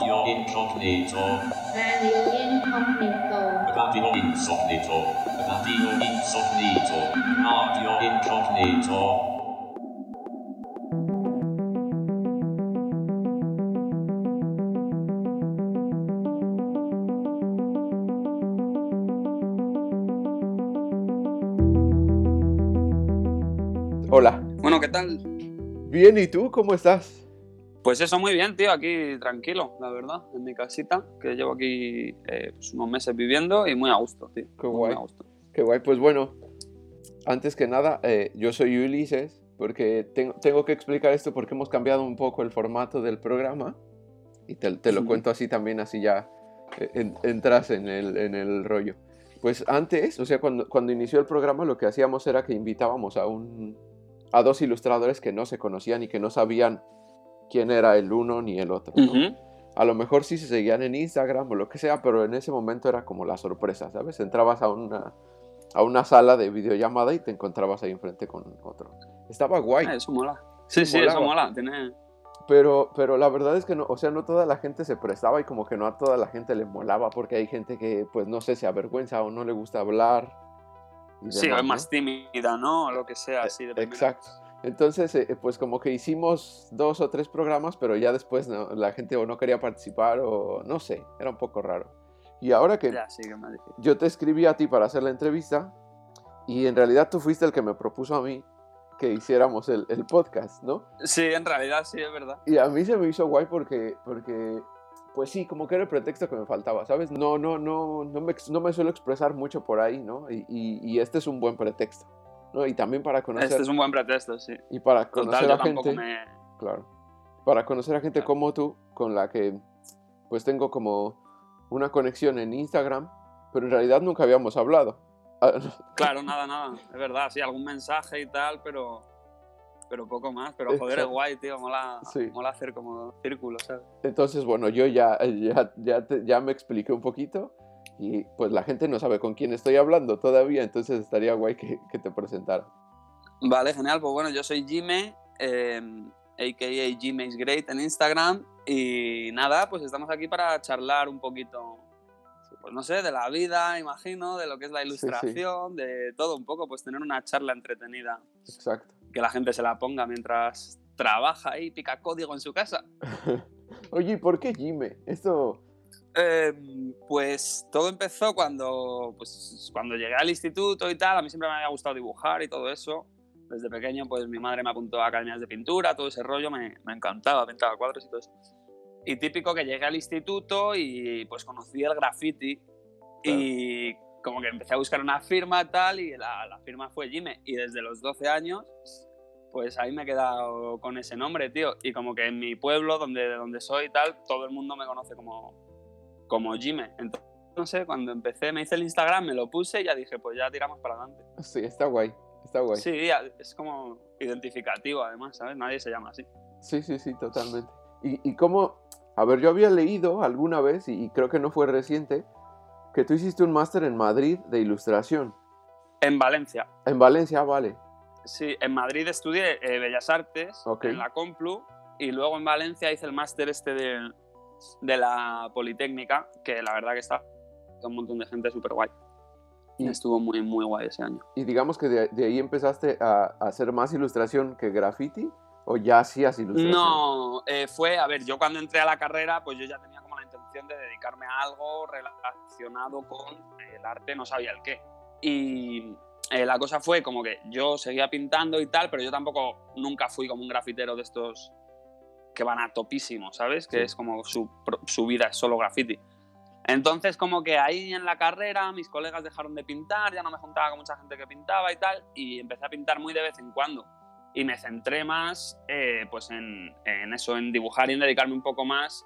Radio Incognito. Radio Incognito. Radio Incognito. Radio Incognito. Radio Incognito. Hola. Bueno, ¿qué tal? Bien, ¿y tú cómo estás? Pues eso, muy bien, tío, aquí tranquilo, la verdad, en mi casita, que llevo aquí eh, pues unos meses viviendo y muy a gusto, tío. Qué muy guay. a gusto. Qué guay. Pues bueno, antes que nada, eh, yo soy Ulises, porque tengo, tengo que explicar esto porque hemos cambiado un poco el formato del programa. Y te, te lo cuento así también, así ya eh, en- entras en el, en el rollo. Pues antes, o sea, cuando, cuando inició el programa, lo que hacíamos era que invitábamos a, un, a dos ilustradores que no se conocían y que no sabían quién era el uno ni el otro. ¿no? Ujú. A lo mejor sí se seguían en Instagram o lo que sea, pero en ese momento era como la sorpresa, ¿sabes? Entrabas a una, a una sala de videollamada y te encontrabas ahí enfrente con otro. Estaba guay, Ah, Eso mola. Sí, Sí, sí, eso molaba. mola. Tiene... pero, pero la verdad es que no, o sea, no toda la gente se prestaba y como que no a toda la gente le molaba porque hay gente que, pues no sé, se avergüenza o no le gusta hablar. y Sí, demás, es más tímida, ¿no? O lo que sea, así de primera. Entonces, eh, pues como que hicimos dos o tres programas, pero ya después no- la gente o no quería participar o no sé, era un poco raro. Y ahora que Ya, sí, yo te escribí a ti para hacer la entrevista y en realidad tú fuiste el que me propuso a mí que hiciéramos el, el podcast, ¿no? Sí, en realidad sí, es verdad. Y a mí se me hizo guay porque, porque pues sí, como que era el pretexto que me faltaba, ¿sabes? No, no, no, no me, no me suelo expresar mucho por ahí, ¿no? Y, y- y este es un buen pretexto, ¿no? Y también para conocer, Este es un buen pretexto, sí. y para Total, conocer yo a gente, me... claro, para conocer a gente Claro. como tú, con la que pues tengo como una conexión en Instagram, pero en realidad nunca habíamos hablado. Ah, Claro, nada, nada. Es verdad, sí, algún mensaje y tal, pero... Pero poco más. Pero joder, es Exacto. guay, tío. Mola, Sí. mola hacer como círculos, ¿sabes? Entonces, bueno, yo ya, ya, ya, te- ya me expliqué un poquito y pues la gente no sabe con quién estoy hablando todavía, entonces estaría guay que, que te presentara. Vale, genial. Pues bueno, yo soy Jime, eh, a.k.a. Jime is Great en Instagram. Y nada, pues estamos aquí para charlar un poquito, pues no sé, de la vida, imagino, de lo que es la sí. ilustración, de todo un poco, pues tener una charla entretenida, Exacto. que la gente se la ponga mientras trabaja y pica código en su casa. Oye, ¿y por qué Jime? Esto... Eh, pues todo empezó cuando, pues, cuando llegué al instituto y tal. A mí siempre me había gustado dibujar y todo eso. Desde pequeño, pues mi madre me apuntó a academias de pintura, todo ese rollo me, me encantaba, pintaba cuadros y todo eso. Y típico que llegué al instituto y pues conocí el graffiti y como que empecé a buscar una firma tal y la, la firma fue Jime. Y desde los 12 años, pues ahí me he quedado con ese nombre, tío. Y como que en mi pueblo, donde, de donde soy y tal, todo el mundo me conoce como, como Jime. Entonces, no sé, cuando empecé, me hice el Instagram, me lo puse y ya dije, pues ya tiramos para adelante. Sí, está guay, está guay. Sí, es como identificativo además, ¿sabes? Nadie se llama así. Sí, sí, sí, totalmente. ¿Y, y cómo? A ver, yo había leído alguna vez, y, y creo que no fue reciente, que tú hiciste un máster en Madrid de ilustración. En Valencia. En Valencia, vale. Sí, en Madrid estudié eh, Bellas Artes, en la Complu, y luego en Valencia hice el máster este de, de la Politécnica, que la verdad que está un montón de gente súper guay. Y- Estuvo muy, muy guay ese año. Y digamos que de, de ahí empezaste a, a hacer más ilustración que graffiti, o ya hacías ilustración. No, eh, fue, a ver, yo cuando entré a la carrera, pues yo ya tenía como la intención de dedicarme a algo relacionado con el arte, no sabía el qué. Y eh, la cosa fue como que yo seguía pintando y tal, pero yo tampoco nunca fui como un grafitero de estos que van a topísimo, ¿sabes? Que Sí. es como su, su vida es solo graffiti. Entonces, como que ahí en la carrera mis colegas dejaron de pintar, ya no me juntaba con mucha gente que pintaba y tal, y empecé a pintar muy de vez en cuando. Y me centré más eh, pues en, en eso, en dibujar y en dedicarme un poco más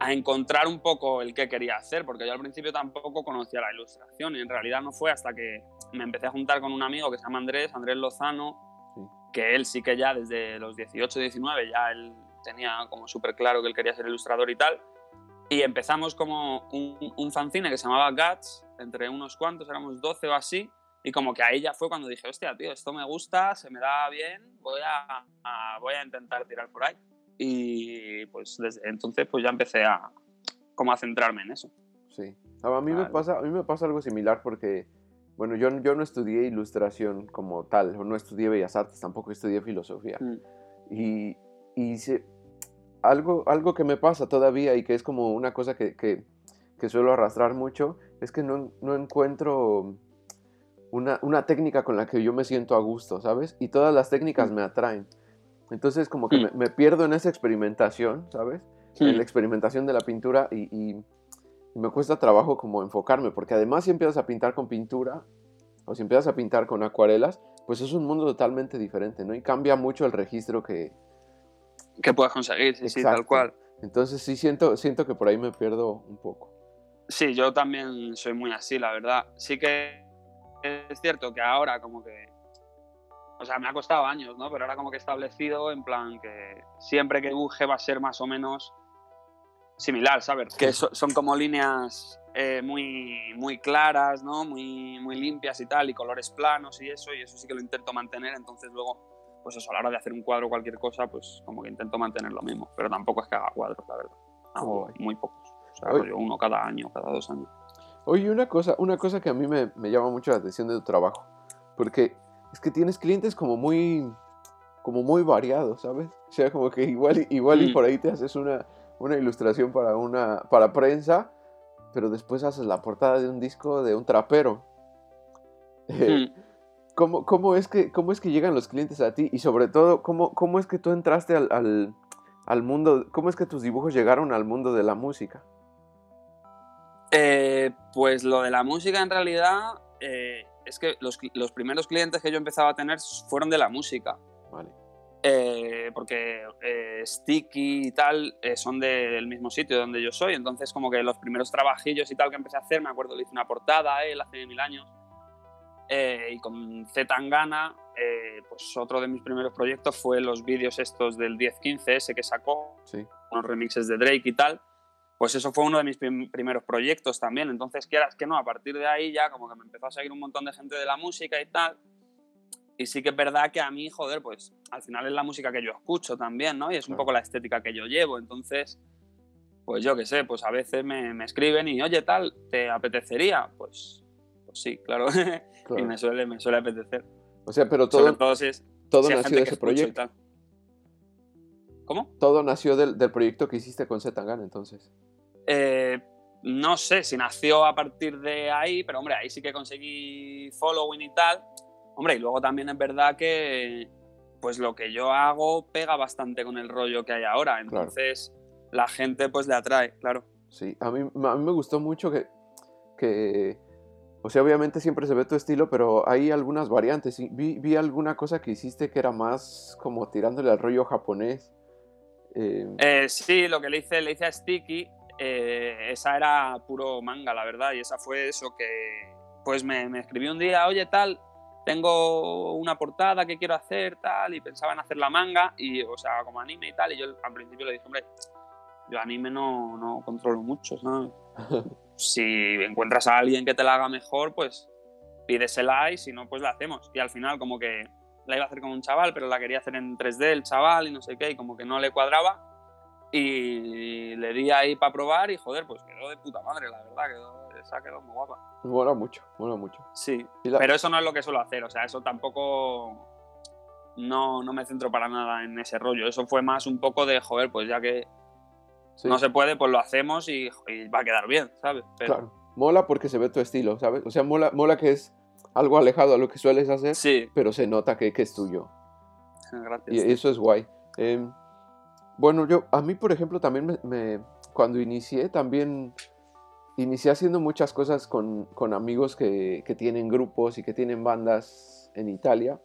a encontrar un poco el que quería hacer, porque yo al principio tampoco conocía la ilustración y en realidad no fue hasta que me empecé a juntar con un amigo que se llama Andrés, Andrés Lozano. Que él sí que ya desde los 18, 19 ya él tenía como súper claro que él quería ser ilustrador y tal. Y empezamos como un, un fanzine que se llamaba Guts, entre unos cuantos, éramos 12 o así, y como que ahí ya fue cuando dije, hostia, tío, esto me gusta, se me da bien, voy a, a- voy a intentar tirar por ahí. y pues desde entonces pues ya empecé a como a centrarme en eso. Sí. A mí, me pasa, a mí me pasa algo similar porque, bueno, yo, yo no estudié ilustración como tal, no estudié Bellas Artes, tampoco estudié filosofía. Mm. Y, y algo, algo que me pasa todavía y que es como una cosa que, que- que suelo arrastrar mucho, es que no, no encuentro una, una técnica con la que yo me siento a gusto, ¿sabes? Y todas las técnicas Mm. me atraen. Entonces como que Mm. me, me pierdo en esa experimentación, ¿sabes? en la experimentación de la pintura y, y me cuesta trabajo como enfocarme, porque además si empiezas a pintar con pintura o si empiezas a pintar con acuarelas, pues es un mundo totalmente diferente, ¿no? Y cambia mucho el registro que... que puedas conseguir, sí, sí, tal cual. Entonces sí siento, siento que por ahí me pierdo un poco. Sí, yo también soy muy así, la verdad. Sí que es cierto que ahora como que... O sea, me ha costado años, ¿no? Pero ahora como que he establecido en plan que siempre que dibuje va a ser más o menos similar, ¿sabes? Que so- son como líneas eh, muy, muy claras, ¿no? Muy, muy limpias y tal, y colores planos y eso, y eso sí que lo intento mantener. Entonces luego, pues eso, a la hora de hacer un cuadro o cualquier cosa, pues como que intento mantener lo mismo. Pero tampoco es que haga cuadros, la verdad. Hago Guay. muy pocos. O sea, Oye. rollo uno cada año, cada dos años. Oye, una cosa, una cosa que a mí me, me llama mucho la atención de tu trabajo, porque es que tienes clientes como muy, como muy variados, ¿sabes? O sea, como que igual, igual y Mm. por ahí te haces una, una ilustración para una, para prensa, pero después haces la portada de un disco de un trapero. Eh, Mm. ¿Cómo, cómo es que, ¿Cómo es que llegan los clientes a ti? Y sobre todo, ¿cómo, cómo es que tú entraste al, al, al mundo, cómo es que tus dibujos llegaron al mundo de la música? Eh, pues lo de la música en realidad eh, es que los, los primeros clientes que yo empezaba a tener fueron de la música. Vale. Eh, porque eh, Sticky y tal eh, son del mismo sitio donde yo soy, entonces como que los primeros trabajillos y tal que empecé a hacer, me acuerdo, le hice una portada a él hace mil años, eh, y con Z Tangana, eh, pues otro de mis primeros proyectos fue los vídeos estos del 1015 ese que sacó, Sí. unos remixes de Drake y tal, pues eso fue uno de mis prim- primeros proyectos también. Entonces, quieras que no, a partir de ahí ya como que me empezó a seguir un montón de gente de la música y tal. Y sí que es verdad que a mí, joder, pues al final es la música que yo escucho también, ¿no? Y es un poco la estética que yo llevo. Entonces, pues yo qué sé, pues a veces me, me escriben y, oye, tal, ¿te apetecería? Pues, pues sí, claro. y me suele, me suele apetecer. O sea, pero Sobre todo, si es todo si nació de ese proyecto. ¿Cómo? Todo nació del, del proyecto que hiciste con Zetangana, entonces. Eh, no sé si nació a partir de ahí, pero hombre, ahí sí que conseguí following y tal. Hombre, y luego también es verdad que pues lo que yo hago pega bastante con el rollo que hay ahora. Entonces la gente pues le atrae, claro. Sí, a mí, a mí me gustó mucho que, que, o sea, obviamente siempre se ve tu estilo, pero hay algunas variantes. Vi, vi alguna cosa que hiciste que era más como tirándole al rollo japonés. Eh, Eh, sí, lo que le hice, le hice a Sticky, eh, esa era puro manga, la verdad, y esa fue eso que, pues me, me escribió un día, oye, tal, tengo una portada que quiero hacer, tal, y pensaba en hacer la manga, y, o sea, como anime y tal, y yo al principio le dije, hombre, yo anime no, no controlo mucho, ¿sabes? si encuentras a alguien que te la haga mejor, pues pídesela y si no, pues la hacemos. Y al final como que la iba a hacer con un chaval, pero la quería hacer en 3D el chaval y no sé qué, y como que no le cuadraba. Y le di ahí para probar y joder, pues quedó de puta madre, la verdad, quedó, esa quedó muy guapa. mola mucho, mola mucho. Sí, la- pero eso no es lo que suelo hacer, o sea, eso tampoco... No, no me centro para nada en ese rollo. Eso fue más un poco de, joder, pues ya que sí, no se puede, pues lo hacemos y, y va a quedar bien, ¿sabes? Pero, Claro, mola porque se ve tu estilo, ¿sabes? O sea, mola, mola que es algo alejado a lo que sueles hacer, Sí, pero se nota que, que es tuyo. gracias. Y eso es guay. Em, bueno, yo, a mí, por ejemplo, también me, me- cuando inicié, también inicié haciendo muchas cosas con, con amigos que, que tienen grupos y que tienen bandas en Italia.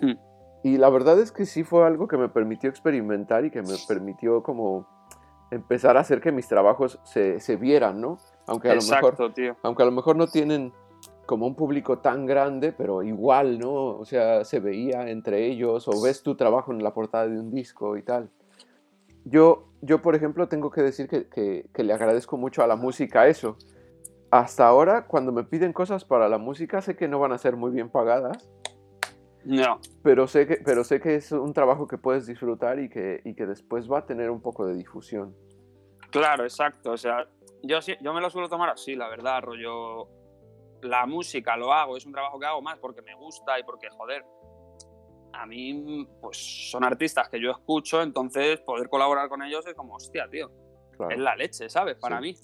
Hmm. Y la verdad es que sí fue algo que me permitió experimentar y que me permitió como empezar a hacer que mis trabajos se, se vieran, ¿no? Aunque a lo mejor Exacto, tío. aunque a lo mejor no tienen como un público tan grande, pero igual, ¿no? O sea, se veía entre ellos o ves tu trabajo en la portada de un disco y tal. Yo, yo por ejemplo, tengo que decir que, que- que le agradezco mucho a la música eso. Hasta ahora, cuando me piden cosas para la música, sé que no van a ser muy bien pagadas, No, pero sé que, pero sé que es un trabajo que puedes disfrutar y que, y que después va a tener un poco de difusión. claro, exacto. O sea, yo, sí- yo me lo suelo tomar así, la verdad, rollo. La música lo hago, es un trabajo que hago más porque me gusta y porque, joder, a mí, pues son artistas que yo escucho, entonces poder colaborar con ellos es como, hostia, tío, Claro. es la leche, ¿sabes? Para Sí. mí.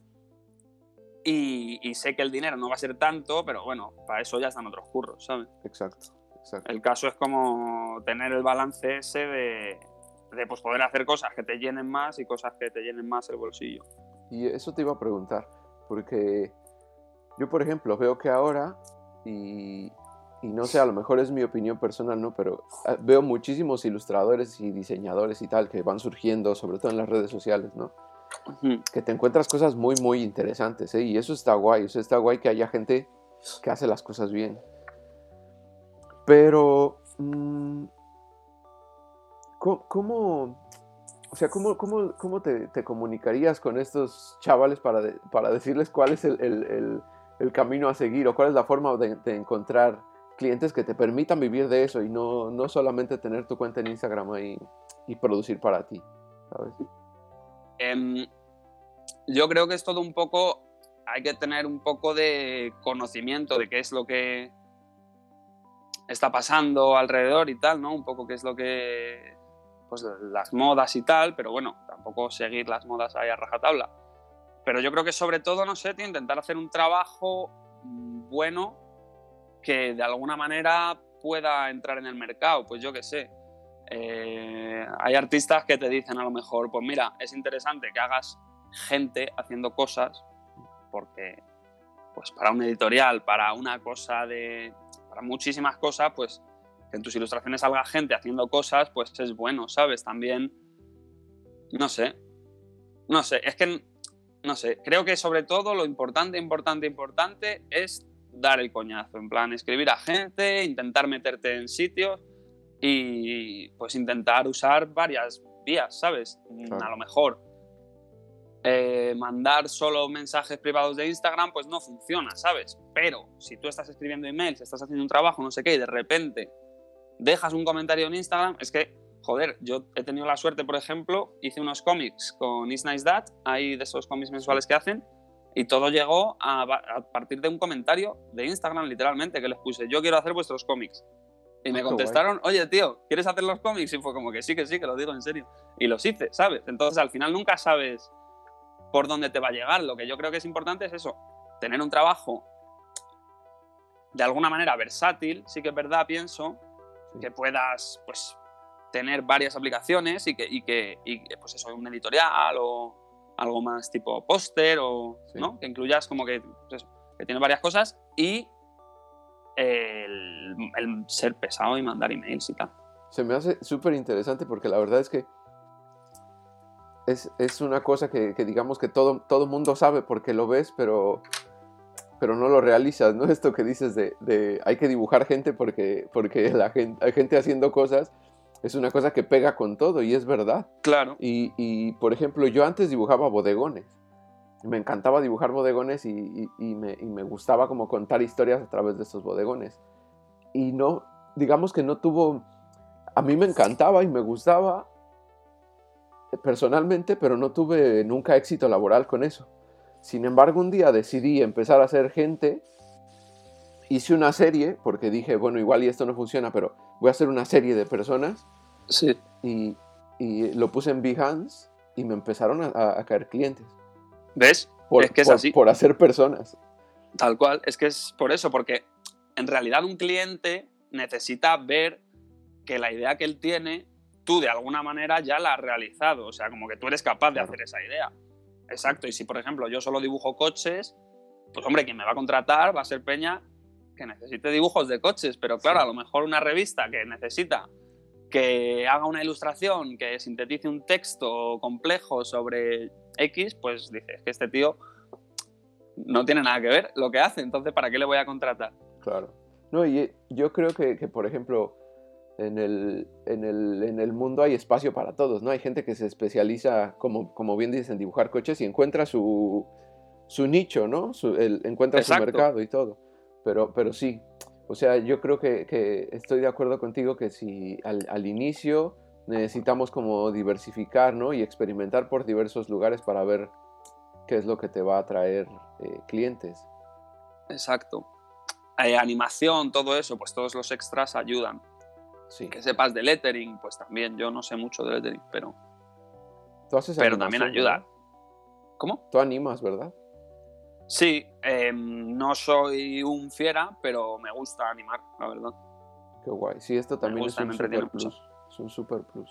Y, y sé que el dinero no va a ser tanto, pero bueno, para eso ya están otros curros, ¿sabes? Exacto, exacto. El caso es como tener el balance ese de, de pues, poder hacer cosas que te llenen más y cosas que te llenen más el bolsillo. Y eso te iba a preguntar, porque yo, por ejemplo, veo que ahora, y, y no sé, a lo mejor es mi opinión personal, ¿no? Pero ah, veo muchísimos ilustradores y diseñadores y tal que van surgiendo, sobre todo en las redes sociales, ¿no? Que te encuentras cosas muy, muy interesantes, ¿eh? Y eso está guay, eso está guay que haya gente que hace las cosas bien. Pero, mm, ¿cómo, cómo- o sea, cómo, cómo, cómo te, te comunicarías con estos chavales para, de- para decirles cuál es el, el- el- el camino a seguir o cuál es la forma de, de encontrar clientes que te permitan vivir de eso y no, no solamente tener tu cuenta en Instagram ahí y producir para ti, ¿sabes? Em, yo creo que es todo un poco, hay que tener un poco de conocimiento de qué es lo que está pasando alrededor y tal, ¿no? Un poco qué es lo que, pues las modas y tal, pero bueno, tampoco seguir las modas ahí a rajatabla. Pero yo creo que sobre todo, no sé, intentar hacer un trabajo mm, bueno que de alguna manera pueda entrar en el mercado, pues yo qué sé. Eh, hay artistas que te dicen a lo mejor, pues mira, es interesante que hagas gente haciendo cosas, porque pues para un editorial, para una cosa de, para muchísimas cosas, pues que en tus ilustraciones salga gente haciendo cosas, pues es bueno, ¿sabes? También, no sé, no sé, es que, no sé, creo que sobre todo lo importante, importante, importante es dar el coñazo, en plan, escribir a gente, intentar meterte en sitios y pues intentar usar varias vías, ¿sabes? Claro. A lo mejor eh, mandar solo mensajes privados de Instagram, pues no funciona, ¿sabes? Pero si tú estás escribiendo emails, estás haciendo un trabajo, no sé qué, y de repente dejas un comentario en Instagram, es que, joder, yo he tenido la suerte, por ejemplo, hice unos cómics con Is Nice That, hay de esos cómics mensuales que hacen, y todo llegó a, a partir de un comentario de Instagram, literalmente, que les puse, yo quiero hacer vuestros cómics. Y me Ah, contestaron, oye, tío, ¿quieres hacer los cómics? Y fue como que sí, que sí, que lo digo en serio. Y los hice, ¿sabes? Entonces, al final nunca sabes por dónde te va a llegar. Lo que yo creo que es importante es eso, tener un trabajo de alguna manera versátil, sí que es verdad, pienso, que puedas, pues, tener varias aplicaciones y que, y que, y que, pues eso, un editorial o algo más tipo póster o, Sí. ¿no? Que incluyas como que, pues eso, que tiene varias cosas y el, el ser pesado y mandar emails y tal. Se me hace súper interesante porque la verdad es que es, es una cosa que, que digamos que todo, todo mundo sabe porque lo ves, pero, pero no lo realizas, ¿no? Esto que dices de, de hay que dibujar gente porque, porque la gente, hay gente haciendo cosas, es una cosa que pega con todo y es verdad. Claro. Y, y, por ejemplo, yo antes dibujaba bodegones. Me encantaba dibujar bodegones y, y- y me, y me gustaba como contar historias a través de esos bodegones. Y no, digamos que no tuvo, a mí me encantaba y me gustaba personalmente, pero no tuve nunca éxito laboral con eso. Sin embargo, un día decidí empezar a hacer gente. Hice una serie, porque dije, bueno, igual y esto no funciona, pero voy a hacer una serie de personas Sí. y, y lo puse en Behance y me empezaron a, a- caer clientes. ¿Ves? Por, Es que es por- así. por hacer personas. Tal cual, es que es por eso, porque en realidad un cliente necesita ver que la idea que él tiene, tú de alguna manera ya la has realizado, o sea, como que tú eres capaz de Claro. hacer esa idea. Exacto, y si por ejemplo yo solo dibujo coches, pues hombre, quien me va a contratar va a ser Peña que necesite dibujos de coches, pero claro, Sí. a lo mejor una revista que necesita que haga una ilustración, que sintetice un texto complejo sobre X, pues dices que este tío no tiene nada que ver lo que hace, entonces ¿para qué le voy a contratar? Claro. No, y eh, yo creo que, que, por ejemplo, en el, en, el, en el mundo hay espacio para todos, ¿no? Hay gente que se especializa, como, como bien dices, en dibujar coches y encuentra su, su nicho, ¿no? Su- el- encuentra Exacto. su mercado y todo. Pero, pero sí, O sea, yo creo que, que estoy de acuerdo contigo que si al, al inicio necesitamos como diversificar, ¿no? Y experimentar por diversos lugares para ver qué es lo que te va a traer eh, clientes. Exacto. Eh, animación, todo eso, pues todos los extras ayudan. Sí. Que sepas de lettering, pues también. Yo no sé mucho de lettering, pero, Tú haces pero también ayuda. ¿Cómo? Tú animas, ¿verdad? Sí, em, no soy un fiera, pero me gusta animar, la verdad. Qué guay. Sí, esto también es un super plus. Es un super plus.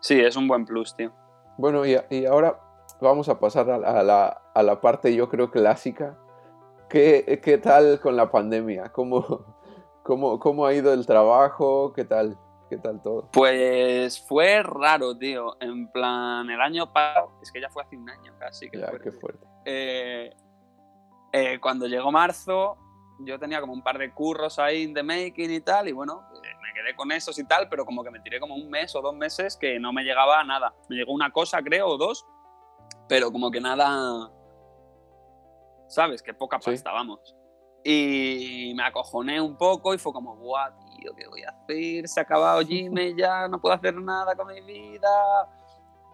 Sí, es un buen plus, tío. Bueno, y, y ahora vamos a pasar a, a la, a la parte, yo creo, clásica. ¿Qué, qué tal con la pandemia? ¿Cómo, cómo, ¿Cómo ha ido el trabajo? ¿Qué tal? ¿Qué tal todo? Pues fue raro, tío. En plan, el año pasado, es que ya fue hace un año casi. que Ya, fuerte. qué fuerte. Eh, eh, cuando llegó marzo, yo tenía como un par de curros ahí in the making y tal, y bueno, eh, me quedé con esos y tal, pero como que me tiré como un mes o dos meses que no me llegaba nada. Me llegó una cosa, creo, o dos, pero como que nada. ¿Sabes? Que poca Sí. pasta, vamos. Y me acojoné un poco y fue como, guau, tío, ¿qué voy a hacer? Se ha acabado Gmail ya, no puedo hacer nada con mi vida.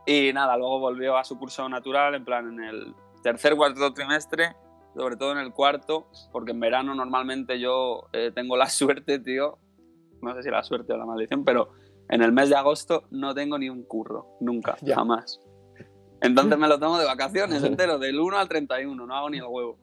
Y nada, luego volvió a su curso natural, en plan en el tercer, cuarto trimestre, sobre todo en el cuarto, porque en verano normalmente yo eh, tengo la suerte, tío, no sé si la suerte o la maldición, pero en el mes de agosto no tengo ni un curro, nunca, Ya. jamás. Entonces me lo tomo de vacaciones entero, del 1 al 31, no hago ni el huevo.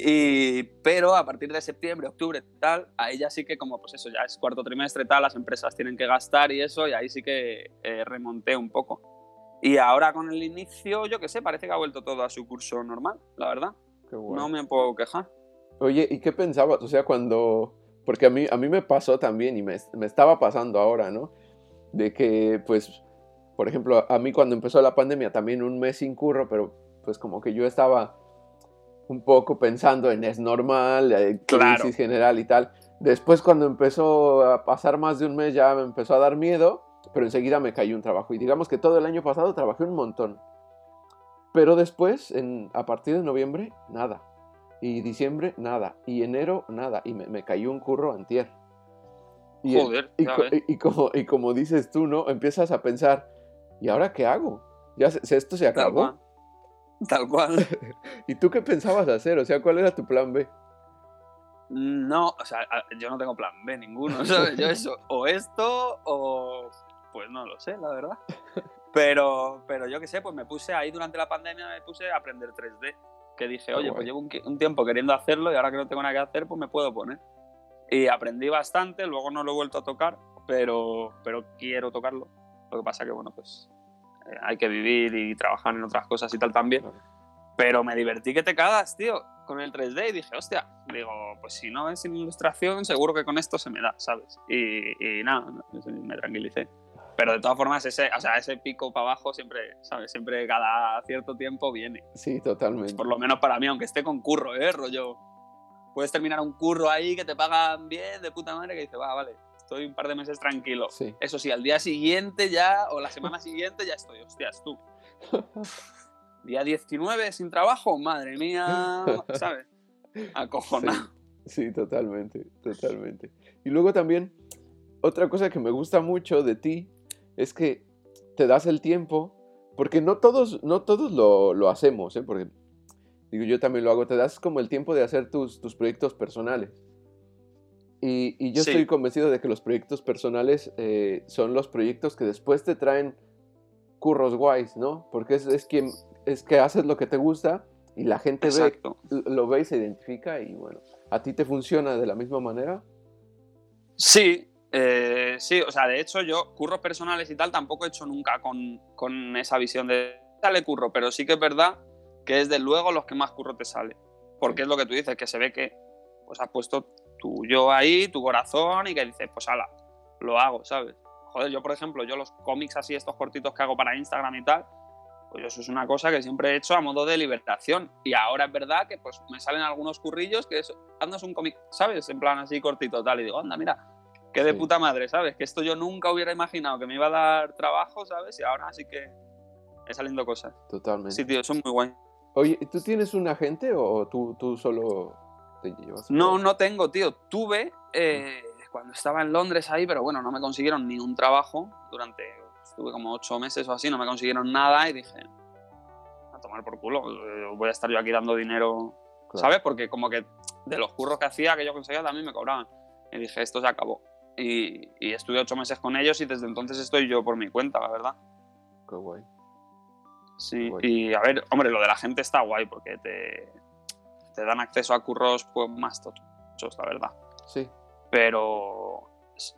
Y, pero a partir de septiembre, octubre, tal, ahí ya sí que como pues eso, ya es cuarto trimestre, tal, las empresas tienen que gastar y eso, y ahí sí que eh, remonté un poco. Y ahora con el inicio, yo qué sé, parece que ha vuelto todo a su curso normal, la verdad. Qué guay. No me puedo quejar. Oye, ¿y qué pensabas? O sea, cuando... Porque a mí, a mí me pasó también y me, me estaba pasando ahora, ¿no? De que, pues, por ejemplo, a mí cuando empezó la pandemia también un mes sin curro, pero pues como que yo estaba un poco pensando en es normal, eh, crisis Claro. general y tal. Después cuando empezó a pasar más de un mes ya me empezó a dar miedo, pero enseguida me cayó un trabajo. Y digamos que todo el año pasado trabajé un montón. Pero después, en, a partir de noviembre, nada. Y diciembre, nada. Y enero, nada. Y me, me cayó un curro antier. Y, el- Joder, y, ves. y- y como, y como dices tú, ¿no? Empiezas a pensar, ¿y ahora qué hago? Ya se- esto se Tal acabó. cual. Tal cual. ¿Y tú qué pensabas hacer? O sea, ¿cuál era tu plan B? No, o sea, yo no tengo plan B ninguno, ¿sabes? Yo eso, o esto, o pues no lo sé, la verdad. Pero, pero yo qué sé, pues me puse ahí durante la pandemia, me puse a aprender 3D. Que dije, oye, pues llevo un, un tiempo queriendo hacerlo y ahora que no tengo nada que hacer, pues me puedo poner. Y aprendí bastante, luego no lo he vuelto a tocar, pero, pero quiero tocarlo. Lo que pasa que, bueno, pues eh, hay que vivir y trabajar en otras cosas y tal también. Pero me divertí que te cagas, tío, con el 3D y dije, hostia, digo, pues si no es ilustración, seguro que con esto se me da, ¿sabes? Y, y nada, me tranquilicé. Pero de todas formas, ese, o sea, ese pico para abajo siempre, ¿sabes? Siempre cada cierto tiempo viene. Sí, totalmente. Por lo menos para mí, aunque esté con curro, ¿eh? Rollo. Puedes terminar un curro ahí que te pagan bien, de puta madre, que dices, va, vale, estoy un par de meses tranquilo. Sí. Eso sí, al día siguiente ya, o la semana siguiente ya estoy, hostias, tú. Día 19 sin trabajo, madre mía, ¿sabes? Acojonado. Sí, totalmente, totalmente. Y luego también, otra cosa que me gusta mucho de ti es que te das el tiempo, porque no todos, no todos lo, lo hacemos, ¿eh? Porque, digo, yo también lo hago, te das como el tiempo de hacer tus, tus proyectos personales. Y, y yo Sí. estoy convencido de que los proyectos personales eh, son los proyectos que después te traen curros guays, ¿no? Porque es, es, quien, es que haces lo que te gusta y la gente ve Exacto. lo ve y se identifica y bueno, ¿a ti te funciona de la misma manera? Sí, eh, sí, o sea, de hecho yo curros personales y tal tampoco he hecho nunca con, con esa visión de sale curro, pero sí que es verdad que desde luego los que más curro te sale. Porque es lo que tú dices, que se ve que pues has puesto tu yo ahí, tu corazón y que dices, pues ala, lo hago, ¿sabes? Joder, yo por ejemplo, yo los cómics así, estos cortitos que hago para Instagram y tal, pues eso es una cosa que siempre he hecho a modo de liberación. Y ahora es verdad que pues me salen algunos currillos que es, un cómic, ¿sabes? En plan así cortito, tal, y digo, anda, mira, qué de Sí. puta madre, ¿sabes? Que esto yo nunca hubiera imaginado que me iba a dar trabajo, ¿sabes? Y ahora sí que me saliendo cosas. Totalmente. Sí, tío, son muy guay. Oye, ¿tú tienes un agente o tú, tú solo te llevas No, no tengo, tío. Tuve eh, cuando estaba en Londres ahí, pero bueno, no me consiguieron ni un trabajo durante. Estuve como ocho meses o así, no me consiguieron nada y dije. A tomar por culo, eh, voy a estar yo aquí dando dinero, Claro. ¿sabes? Porque como que de los curros que hacía, que yo conseguía, también me cobraban. Y dije, esto se acabó. Y, y estuve ocho meses con ellos y desde entonces estoy yo por mi cuenta, la verdad. Qué guay. Sí, Guay. y a ver, hombre, lo de la gente está guay porque te, te dan acceso a curros pues, más tochos, la verdad. Sí, Pero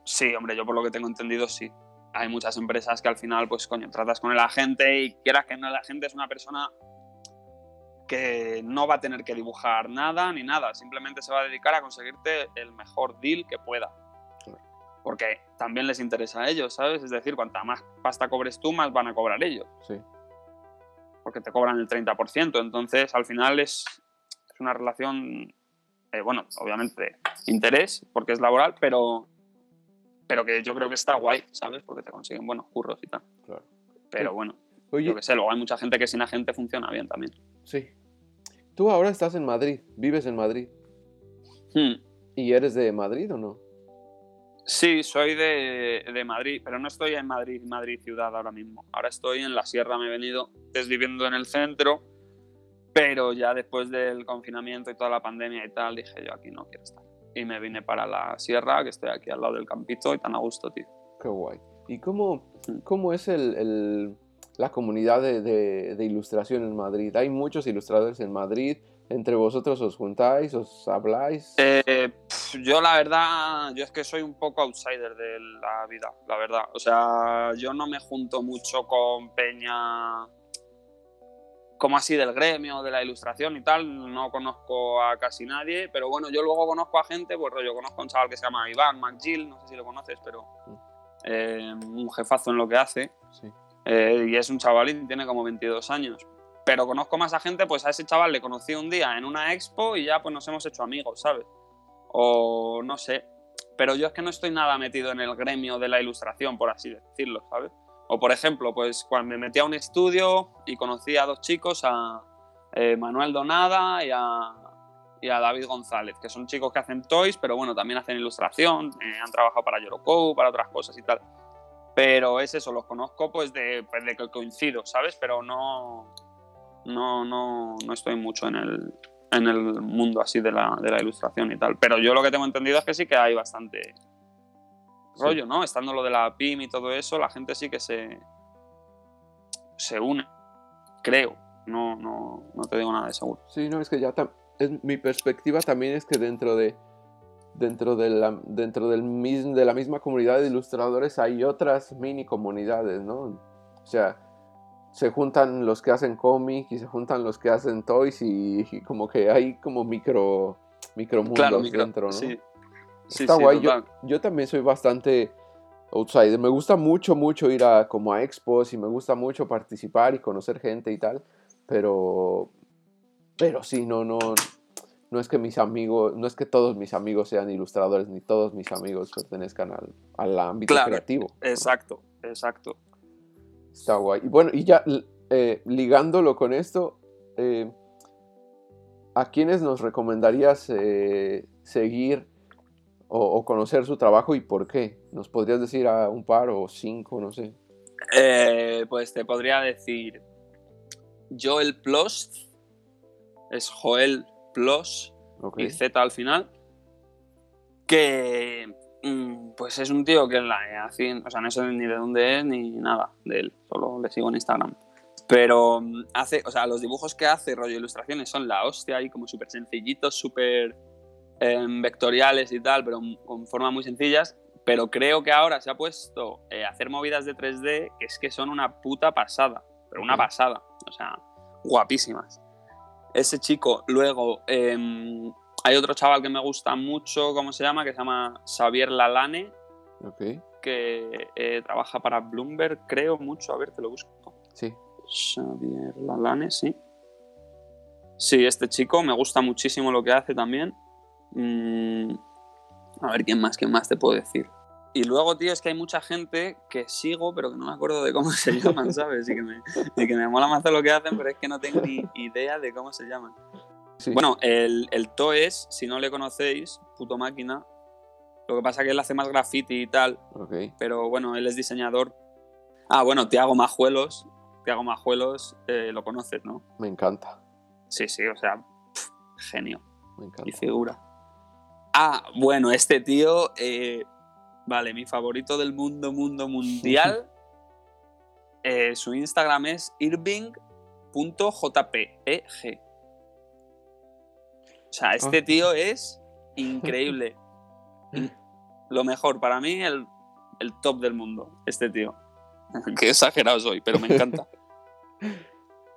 sí, hombre, yo por lo que tengo entendido, sí. Hay muchas empresas que al final, pues coño, tratas con el agente y quieras que no, el agente es una persona que no va a tener que dibujar nada ni nada, simplemente se va a dedicar a conseguirte el mejor deal que pueda. Porque también les interesa a ellos, ¿sabes? Es decir, cuanta más pasta cobres tú, más van a cobrar ellos sí. porque te cobran el 30%. Entonces, al final es, es una relación, eh, bueno, obviamente interés, porque es laboral, pero, pero que yo creo que está guay, ¿sabes? Porque te consiguen buenos curros y tal. Claro. Pero bueno, Oye, yo que sé, luego hay mucha gente que sin agente funciona bien también. sí. Tú ahora estás en Madrid, vives en Madrid. Hmm. ¿Y eres de Madrid o no? Sí, soy de, de Madrid, pero no estoy en Madrid, Madrid ciudad ahora mismo. Ahora estoy en la sierra, me he venido, estoy viviendo en el centro, pero ya después del confinamiento y toda la pandemia y tal, dije yo aquí no quiero estar. Y me vine para la sierra, que estoy aquí al lado del campito y tan a gusto, tío. Qué guay. ¿Y cómo, cómo es el, el- la comunidad de, de- de ilustración en Madrid? Hay muchos ilustradores en Madrid. ¿Entre vosotros os juntáis, os habláis? Eh, yo la verdad, yo es que soy un poco outsider de la vida, la verdad. O sea, yo no me junto mucho con Peña como así del gremio, de la ilustración y tal. No conozco a casi nadie, pero bueno, yo luego conozco a gente, pues rollo, conozco a un chaval que se llama Iván McGill, no sé si lo conoces, pero eh, un jefazo en lo que hace. Sí. Eh, y es un chavalín, tiene como 22 años. Pero conozco más a gente, pues a ese chaval le conocí un día en una expo y ya pues nos hemos hecho amigos, ¿sabes? O no sé. Pero yo es que no estoy nada metido en el gremio de la ilustración, por así decirlo, ¿sabes? O por ejemplo, pues cuando me metí a un estudio y conocí a dos chicos, a eh, Manuel Donada y a, y a David González, que son chicos que hacen toys, pero bueno, también hacen ilustración, eh, han trabajado para Yorokou, para otras cosas y tal. Pero es eso, los conozco pues de, pues de que coincido, ¿sabes? Pero no, no, no, no estoy mucho en el, en el mundo así de la, de la ilustración y tal. Pero yo lo que tengo entendido es que sí que hay bastante Sí. rollo, ¿no? Estando lo de la PIM y todo eso, la gente sí que se, se une, creo. No, no, no te digo nada de seguro. Sí, no, es que ya es, mi perspectiva también es que dentro de dentro de la dentro del mis- de la misma comunidad de ilustradores hay otras mini comunidades, ¿no? O sea, se juntan los que hacen cómic y se juntan los que hacen toys y, y como que hay como micro micro mundos micro- dentro, ¿no? Sí, sí, Está sí, guay. Yo, yo también soy bastante outsider. Me gusta mucho, mucho ir a como a expos y me gusta mucho participar y conocer gente y tal. Pero, pero sí, no, no, no es que mis amigos, no es que todos mis amigos sean ilustradores ni todos mis amigos pertenezcan al, al ámbito Claro, creativo. Exacto, exacto. Está guay. Y bueno, y ya eh, ligándolo con esto, eh, ¿a quiénes nos recomendarías eh, seguir o, o conocer su trabajo y por qué? ¿Nos podrías decir a un par o cinco, no sé? Pues te podría decir Joel Plus, es Joel Plus Ok. y Z al final, que pues es un tío que la hace, o sea, no sé ni de dónde es ni nada de él, solo le sigo en Instagram. Pero mm, hace, o sea, los dibujos que hace, rollo ilustraciones, son la hostia y como súper sencillitos, súper em, vectoriales y tal, pero con formas muy sencillas. Pero creo que ahora se ha puesto eh, a hacer movidas de 3D que es que son una puta pasada, pero una pasada, o sea, guapísimas. Ese chico, luego em, hay otro chaval que me gusta mucho, ¿cómo se llama? Que se llama Xavier Lalane, Ok. que eh, trabaja para Bloomberg, creo mucho. A ver, te lo busco. Sí. Xavier Lalane, sí. Sí, este chico me gusta muchísimo lo que hace también. Mm, a ver, ¿quién más? ¿Quién más te puedo decir? Y luego, tío, es que hay mucha gente que sigo, pero que no me acuerdo de cómo se llaman, ¿sabes? Y que me, y que me mola más lo que hacen, pero es que no tengo ni idea de cómo se llaman. Sí. Bueno, el, el Toes, si no le conocéis, puto máquina. Lo que pasa es que él hace más graffiti y tal, pero bueno, él es diseñador. Ah, bueno, Tiago Majuelos. Tiago Majuelos, eh, lo conoces, ¿no? Me encanta. Sí, sí, o sea, genio Me y encanta. figura. Ah, bueno, este tío, eh, vale, mi favorito del mundo, mundo mundial. eh, su Instagram es irving.jpeg. O sea, este Ah. tío es increíble. In- Lo mejor, para mí, el, el top del mundo, este tío. Qué exagerado soy, pero me encanta.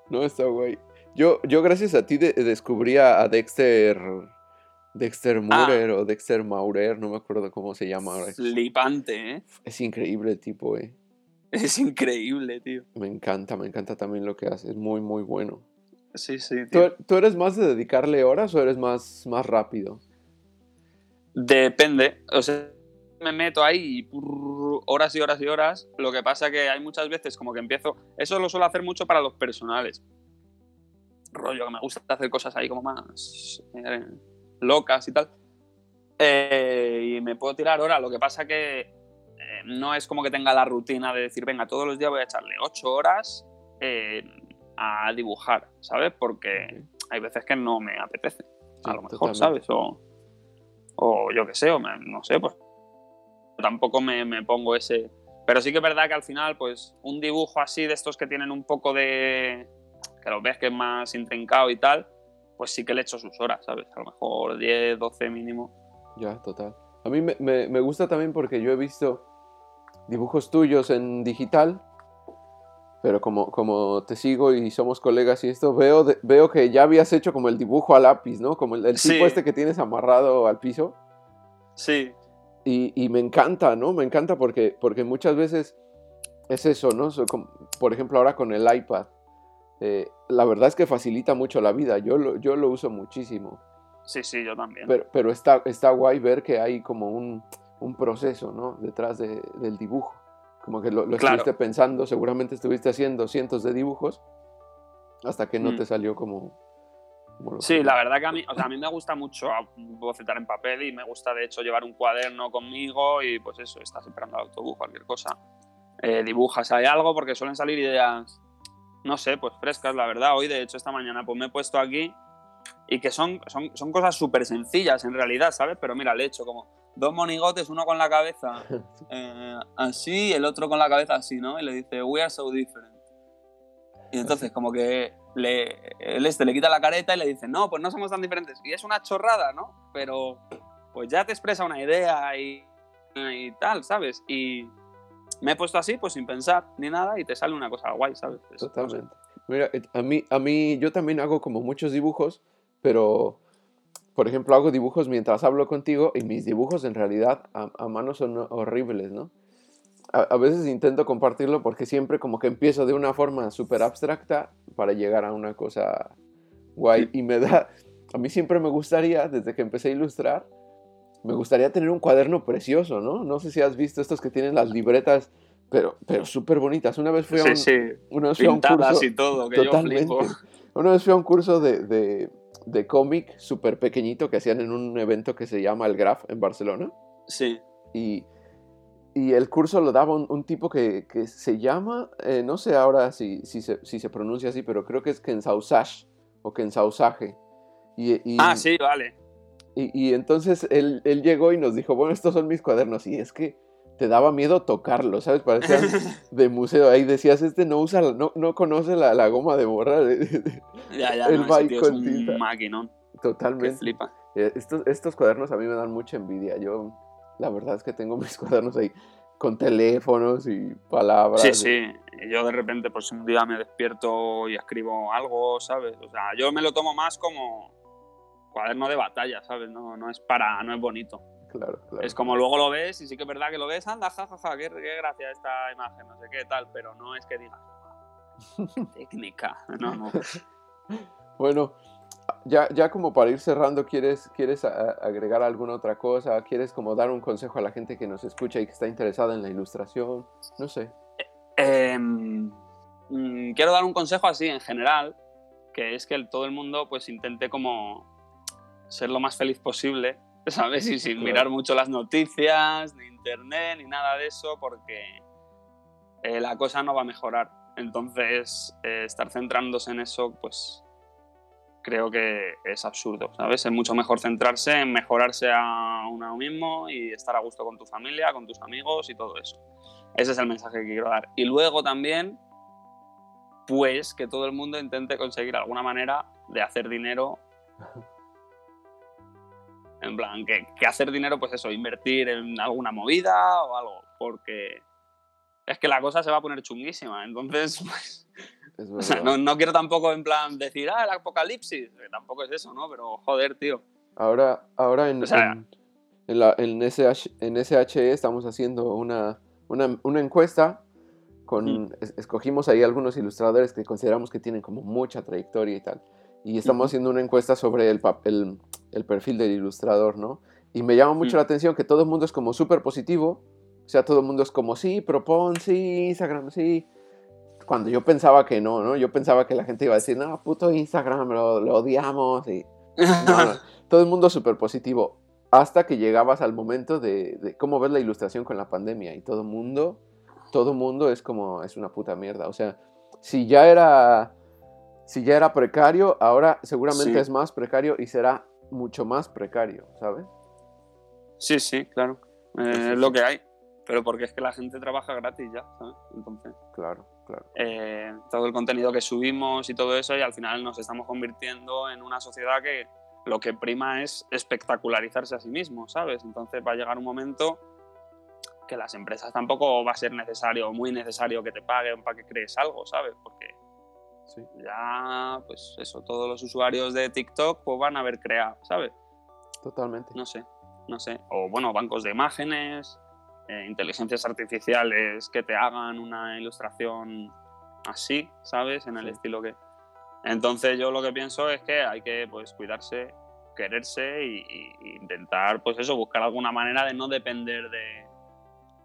No, está guay. Yo, yo gracias a ti de- descubrí a Dexter. Dexter Ah. Murer o Dexter Maurer, no me acuerdo cómo se llama ahora. Flipante, ¿eh? Es increíble el tipo, eh. Es increíble, tío. Me encanta, me encanta también lo que hace. Es muy, muy bueno. Sí, sí, ¿Tú, eres más de dedicarle horas o eres más, más rápido? Depende. O sea, me meto ahí y horas y horas y horas. Lo que pasa que hay muchas veces como que empiezo. Eso lo suelo hacer mucho para los personales. Rollo, que me gusta hacer cosas ahí como más eh, locas y tal. Eh, y me puedo tirar horas. Lo que pasa que eh, no es como que tenga la rutina de decir, venga, todos los días voy a echarle ocho horas eh, a dibujar, ¿sabes? Porque hay veces que no me apetece. a Sí, lo mejor, totalmente. ¿sabes? O, o yo qué sé, o me- no sé, pues tampoco me, me pongo ese... Pero sí que es verdad que al final, pues un dibujo así de estos que tienen un poco de... que los ves que es más intrincado y tal, pues sí que le echo sus horas, ¿sabes? A lo mejor 10, 12 mínimo. Ya, total. A mí me, me- me gusta también porque yo he visto dibujos tuyos en digital, pero como, como te sigo y somos colegas y esto, veo, de- veo que ya habías hecho como el dibujo a lápiz, ¿no? Como el, el tipo Sí. este que tienes amarrado al piso. Sí, Y, y me encanta, ¿no? Me encanta porque, porque muchas veces es eso, ¿no? Por ejemplo, ahora con el iPad. eh, la verdad es que facilita mucho la vida. Yo lo, yo lo uso muchísimo. sí, sí, yo también. Pero, pero está, está guay ver que hay como un, un proceso, ¿no? Detrás de- del dibujo. Como que lo, lo Claro. estuviste pensando, seguramente estuviste haciendo cientos de dibujos hasta que no Mm. te salió como... como Sí, que- la verdad que a mí, o sea, a mí me gusta mucho bocetar en papel y me gusta de hecho llevar un cuaderno conmigo y pues eso, estás esperando al autobús, cualquier cosa. Eh, dibujas ahí algo porque suelen salir ideas, no sé, pues frescas, la verdad. Hoy de hecho esta mañana pues me he puesto aquí y que son, son, son cosas súper sencillas en realidad, ¿sabes? Pero mira, le he hecho como dos monigotes, uno con la cabeza eh, así y el otro con la cabeza así, ¿no? Y le dice, we are so different. Y entonces como que le, el este le quita la careta y le dice, no, pues no somos tan diferentes. Y es una chorrada, ¿no? Pero pues ya te expresa una idea y, y tal, ¿sabes? Y me he puesto así, pues sin pensar ni nada y te sale una cosa guay, ¿sabes? Totalmente. Mira, a mí, a mí, yo también hago como muchos dibujos, pero, por ejemplo, hago dibujos mientras hablo contigo y mis dibujos en realidad a, a mano son horribles, ¿no? A, a veces intento compartirlo porque siempre como que empiezo de una forma súper abstracta para llegar a una cosa guay y me da, a mí siempre me gustaría, desde que empecé a ilustrar, me gustaría tener un cuaderno precioso, ¿no? No sé si has visto estos que tienen las libretas, pero, pero súper bonitas. Una vez fui a Sí, un, sí, una vez fui a un pintadas curso... y todo, que Totalmente. yo flipo. Una vez fui a un curso de, de, de cómic súper pequeñito que hacían en un evento que se llama El Graf en Barcelona. Sí, Y, y el curso lo daba un, un tipo que, que se llama, eh, no sé ahora si, si, se, si se pronuncia así, pero creo que es Kensausage o Kensausaje. Y, y, Ah, sí, vale. y, y entonces él, él llegó y nos dijo, bueno, estos son mis cuadernos. Y es que te daba miedo tocarlos, ¿sabes? Parecían de museo. Ahí decías, este no usa, no, no conoce la, la goma de borrar. ya, ya, el no, bike con es un tinta. maquinón. Que Totalmente. flipa. Eh, Estos, estos cuadernos a mí me dan mucha envidia. Yo, la verdad es que tengo mis cuadernos ahí con teléfonos y palabras. Sí, sí. Yo de repente, pues un día me despierto y escribo algo, ¿sabes? O sea, yo me lo tomo más como cuaderno de batalla, ¿sabes? No, no es para, no es bonito. Claro, claro. Es como luego lo ves y sí que es verdad que lo ves, anda, jajaja, qué, qué gracia esta imagen, no sé qué tal, pero no es que digas, "Guau, qué técnica. No, no. Bueno, ya, ya como para ir cerrando, ¿quieres, quieres a- agregar alguna otra cosa? ¿Quieres como dar un consejo a la gente que nos escucha y que está interesada en la ilustración? No sé. Em, mm, quiero dar un consejo así en general, que es que el- todo el mundo pues intente como ser lo más feliz posible, ¿sabes? Y sin mirar mucho las noticias, ni internet, ni nada de eso, porque eh, la cosa no va a mejorar. Entonces, eh, estar centrándose en eso, pues creo que es absurdo, ¿sabes? Es mucho mejor centrarse en mejorarse a uno mismo y estar a gusto con tu familia, con tus amigos y todo eso. Ese es el mensaje que quiero dar. Y luego también, pues que todo el mundo intente conseguir alguna manera de hacer dinero. En plan, que, que hacer dinero, pues eso, invertir en alguna movida o algo, porque es que la cosa se va a poner chunguísima. Entonces, pues, Es o sea, no, no quiero tampoco en plan decir, ah, el apocalipsis, que tampoco es eso, ¿no? Pero joder, tío. Ahora, ahora en, O sea- en, en la- en SH en SHE estamos haciendo una, una, una encuesta. Con, es- escogimos ahí algunos ilustradores que consideramos que tienen como mucha trayectoria y tal. Y estamos haciendo una encuesta sobre el, el, el perfil del ilustrador, ¿no? Y me llama mucho la atención que todo el mundo es como súper positivo. O sea, todo el mundo es como, sí, propon, sí, Instagram, sí. Cuando yo pensaba que no, ¿no? Yo pensaba que la gente iba a decir, no, puto Instagram, lo, lo odiamos. Y, no, no, todo el mundo súper positivo. Hasta que llegabas al momento de, de cómo ves la ilustración con la pandemia. Y todo el mundo, todo el mundo es como, es una puta mierda. O sea, si ya era, si ya era precario, ahora seguramente Sí. es más precario y será mucho más precario, ¿sabes? Sí, sí, claro. Eh, Sí, sí, es lo sí. que hay. Pero porque es que la gente trabaja gratis ya, ¿sabes? Entonces, Claro, claro. eh, todo el contenido que subimos y todo eso, y al final nos estamos convirtiendo en una sociedad que lo que prima es espectacularizarse a sí mismo, ¿sabes? Entonces va a llegar un momento que las empresas tampoco va a ser necesario, muy necesario que te paguen para que crees algo, ¿sabes? Porque Sí. ya, pues eso, todos los usuarios de TikTok pues van a haber creado, ¿sabes? Totalmente. no sé, no sé. O bueno, bancos de imágenes, eh, inteligencias artificiales que te hagan una ilustración así, ¿sabes? En el Sí. estilo que... Entonces yo lo que pienso es que hay que pues cuidarse, quererse y, intentar pues eso, buscar alguna manera de no depender de,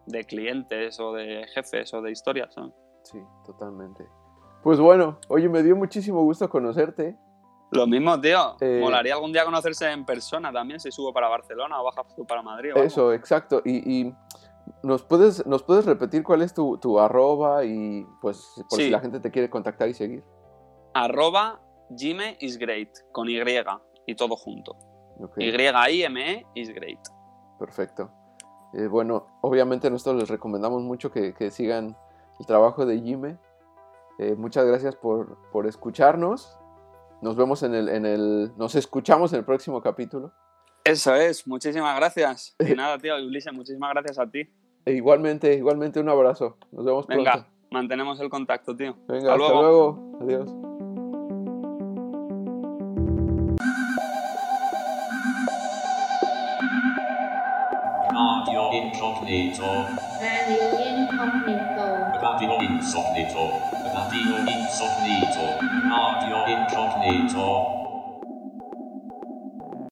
de clientes o de jefes o de historias, ¿sabes? Sí, totalmente. Pues bueno, oye, me dio muchísimo gusto conocerte. Lo mismo, tío. Eh, Molaría algún día conocerse en persona también si subo para Barcelona o bajas tú para Madrid. Eso, exacto. Y, y ¿nos, puedes, ¿nos puedes repetir cuál es tu, tu arroba y pues por si la gente te quiere contactar y seguir? arroba Jime is great, con Y y todo junto. Y-I-M-E is great. perfecto. Eh, bueno, obviamente nosotros les recomendamos mucho que, que sigan el trabajo de Jime. Eh, muchas gracias por, por escucharnos. Nos vemos en el, en el... Nos escuchamos en el próximo capítulo. Eso es, muchísimas gracias. Y nada, tío, Ulises, muchísimas gracias a ti. E igualmente, igualmente un abrazo. Nos vemos Venga, pronto. mantenemos el contacto, tío. Venga, hasta luego. Adiós. Radio Incognito. Radio Incognito. Radio Incognito. Radio Incognito. Radio Incognito.